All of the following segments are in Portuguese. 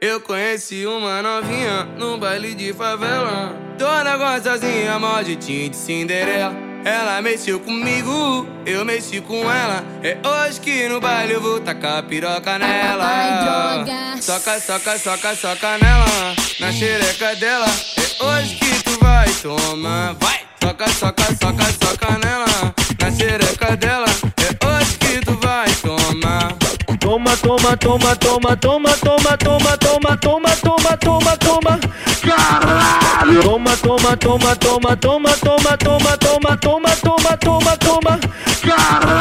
Eu conheci uma novinha num baile de favela. Toda gostosinha, mó de de Cinderela. Ela mexeu comigo, eu mexi com ela. É hoje que no baile eu vou tacar piroca nela. Soca, soca, soca, soca nela, na xereca dela. É hoje que tu vai tomar. Vai! Soca, soca, soca, soca nela, na xereca dela. Toma, toma, toma, toma, toma, toma, toma, toma, toma, toma, toma, toma. Caralho! Toma, toma, toma, toma, toma, toma, toma, toma, toma, toma, toma, toma. Caralho!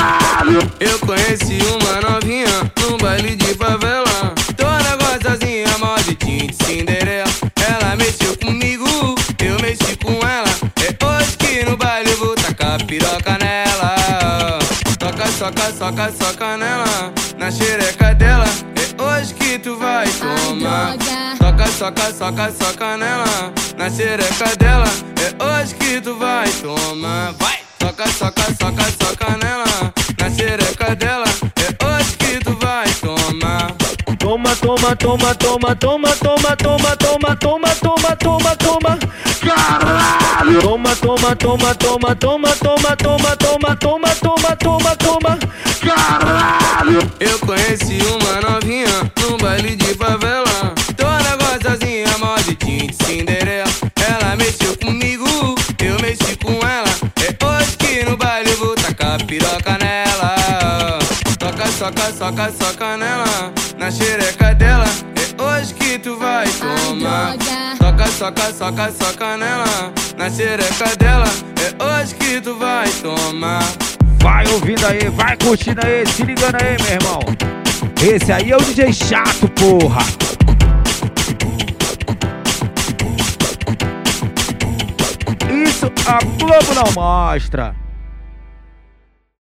Soca, soca, soca, soca nela, na xereca dela. É hoje que tu vai tomar. Soca, soca, soca, soca nela, na xereca dela. É hoje que tu vai tomar. Vai! Soca, soca, soca, soca nela, na xereca dela. É hoje que tu vai tomar. Toma, toma, toma, toma, toma, toma, toma, toma, toma, toma, toma, toma. Caralho! Toma, toma, toma, toma, toma, toma, toma, toma, toma, toma, toma, toma. Caralho! Eu conheci uma novinha num baile de favela. Toda gostosinha, mó de de Cinderela. Ela mexeu comigo, eu mexi com ela. É hoje que no baile eu vou tacar piroca nela. Soca, soca, soca, soca nela, na xereca dela. Soca, soca, soca nela, na xereca dela. É hoje que tu vai tomar. Vai ouvindo aí, vai curtindo aí, se ligando aí, meu irmão. Esse aí é o DJ chato, porra. Isso a Globo não mostra.